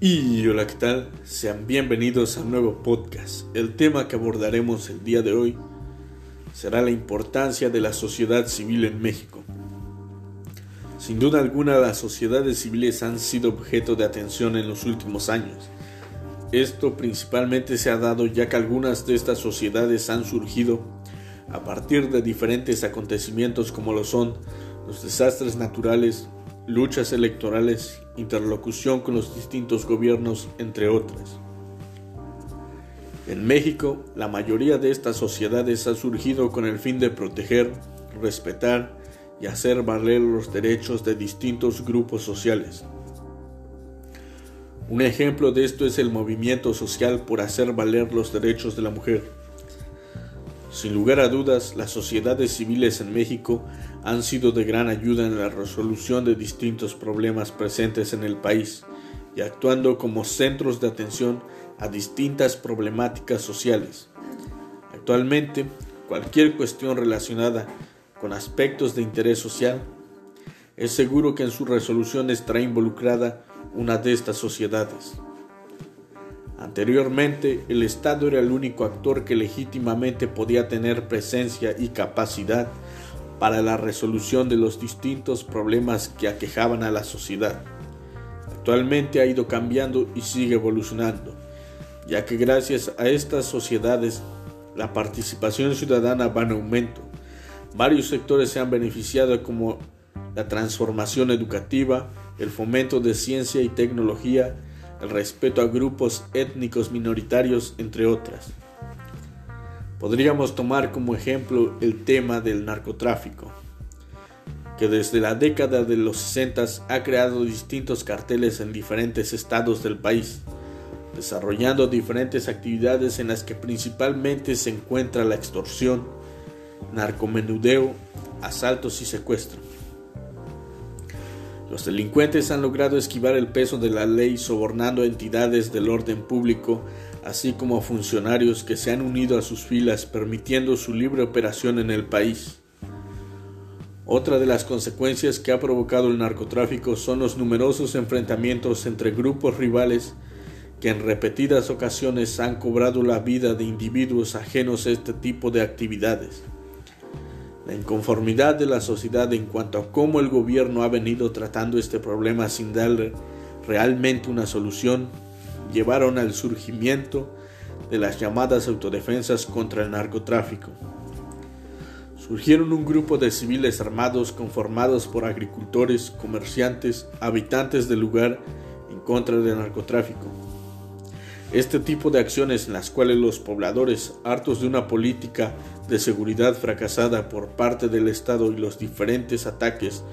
Y hola, ¿qué tal? Sean bienvenidos a un nuevo podcast. El tema que abordaremos el día de hoy será la importancia de la sociedad civil en México. Sin duda alguna, las sociedades civiles han sido objeto de atención en los últimos años. Esto principalmente se ha dado ya que algunas de estas sociedades han surgido a partir de diferentes acontecimientos como lo son los desastres naturales, luchas electorales, interlocución con los distintos gobiernos, entre otras. En México, la mayoría de estas sociedades ha surgido con el fin de proteger, respetar y hacer valer los derechos de distintos grupos sociales. Un ejemplo de esto es el movimiento social por hacer valer los derechos de la mujer. Sin lugar a dudas, las sociedades civiles en México han sido de gran ayuda en la resolución de distintos problemas presentes en el país y actuando como centros de atención a distintas problemáticas sociales. Actualmente, cualquier cuestión relacionada con aspectos de interés social, es seguro que en su resolución estará involucrada una de estas sociedades. Anteriormente, el Estado era el único actor que legítimamente podía tener presencia y capacidad para la resolución de los distintos problemas que aquejaban a la sociedad. Actualmente ha ido cambiando y sigue evolucionando, ya que gracias a estas sociedades la participación ciudadana va en aumento. Varios sectores se han beneficiado como la transformación educativa, el fomento de ciencia y tecnología, el respeto a grupos étnicos minoritarios, entre otras. Podríamos tomar como ejemplo el tema del narcotráfico, que desde la década de los 60 ha creado distintos carteles en diferentes estados del país, desarrollando diferentes actividades en las que principalmente se encuentra la extorsión, narcomenudeo, asaltos y secuestro. Los delincuentes han logrado esquivar el peso de la ley sobornando a entidades del orden público, así como a funcionarios que se han unido a sus filas permitiendo su libre operación en el país. Otra de las consecuencias que ha provocado el narcotráfico son los numerosos enfrentamientos entre grupos rivales que en repetidas ocasiones han cobrado la vida de individuos ajenos a este tipo de actividades. La inconformidad de la sociedad en cuanto a cómo el gobierno ha venido tratando este problema sin darle realmente una solución llevaron al surgimiento de las llamadas autodefensas contra el narcotráfico. Surgieron un grupo de civiles armados conformados por agricultores, comerciantes, habitantes del lugar en contra del narcotráfico. Este tipo de acciones en las cuales los pobladores, hartos de una política de seguridad fracasada por parte del Estado y los diferentes ataques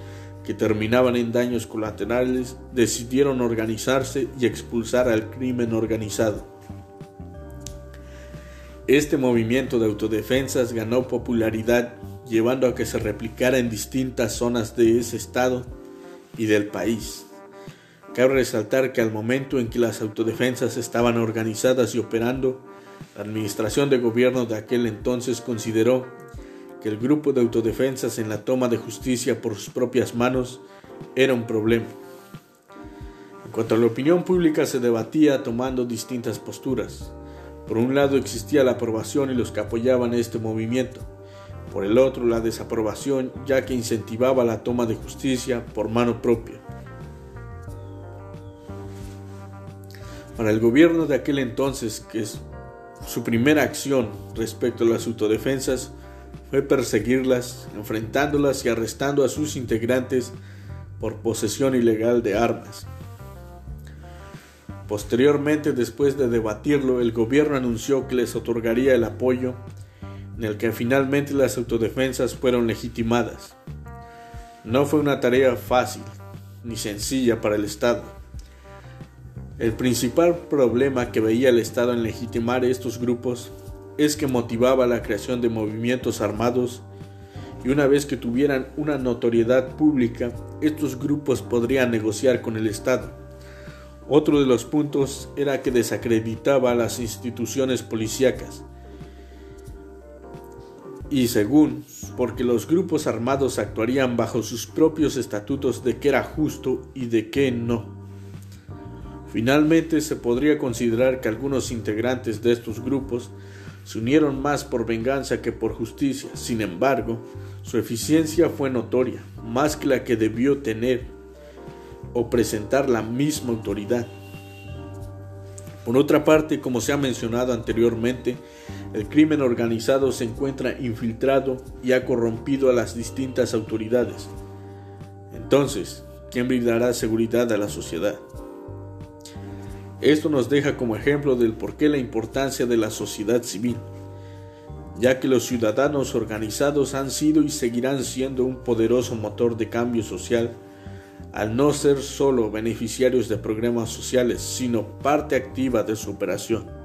que terminaban en daños colaterales, decidieron organizarse y expulsar al crimen organizado. Este movimiento de autodefensas ganó popularidad llevando a que se replicara en distintas zonas de ese estado y del país. Cabe resaltar que al momento en que las autodefensas estaban organizadas y operando, la administración de gobierno de aquel entonces consideró que el grupo de autodefensas en la toma de justicia por sus propias manos era un problema. En cuanto a la opinión pública se debatía tomando distintas posturas. Por un lado existía la aprobación y los que apoyaban este movimiento. Por el otro la desaprobación ya que incentivaba la toma de justicia por mano propia. Para el gobierno de aquel entonces, que su primera acción respecto a las autodefensas fue perseguirlas, enfrentándolas y arrestando a sus integrantes por posesión ilegal de armas. Posteriormente, después de debatirlo, el gobierno anunció que les otorgaría el apoyo en el que finalmente las autodefensas fueron legitimadas. No fue una tarea fácil ni sencilla para el Estado el principal problema que veía el Estado en legitimar estos grupos es que motivaba la creación de movimientos armados y una vez que tuvieran una notoriedad pública, estos grupos podrían negociar con el Estado. Otro de los puntos era que desacreditaba a las instituciones policíacas. Y según, porque los grupos armados actuarían bajo sus propios estatutos de qué era justo y de qué no. Finalmente, se podría considerar que algunos integrantes de estos grupos se unieron más por venganza que por justicia. Sin embargo, su eficiencia fue notoria, más que la que debió tener o presentar la misma autoridad. Por otra parte, como se ha mencionado anteriormente, el crimen organizado se encuentra infiltrado y ha corrompido a las distintas autoridades. Entonces, ¿quién brindará seguridad a la sociedad? Esto nos deja como ejemplo del por qué la importancia de la sociedad civil, ya que los ciudadanos organizados han sido y seguirán siendo un poderoso motor de cambio social al no ser solo beneficiarios de programas sociales, sino parte activa de su operación.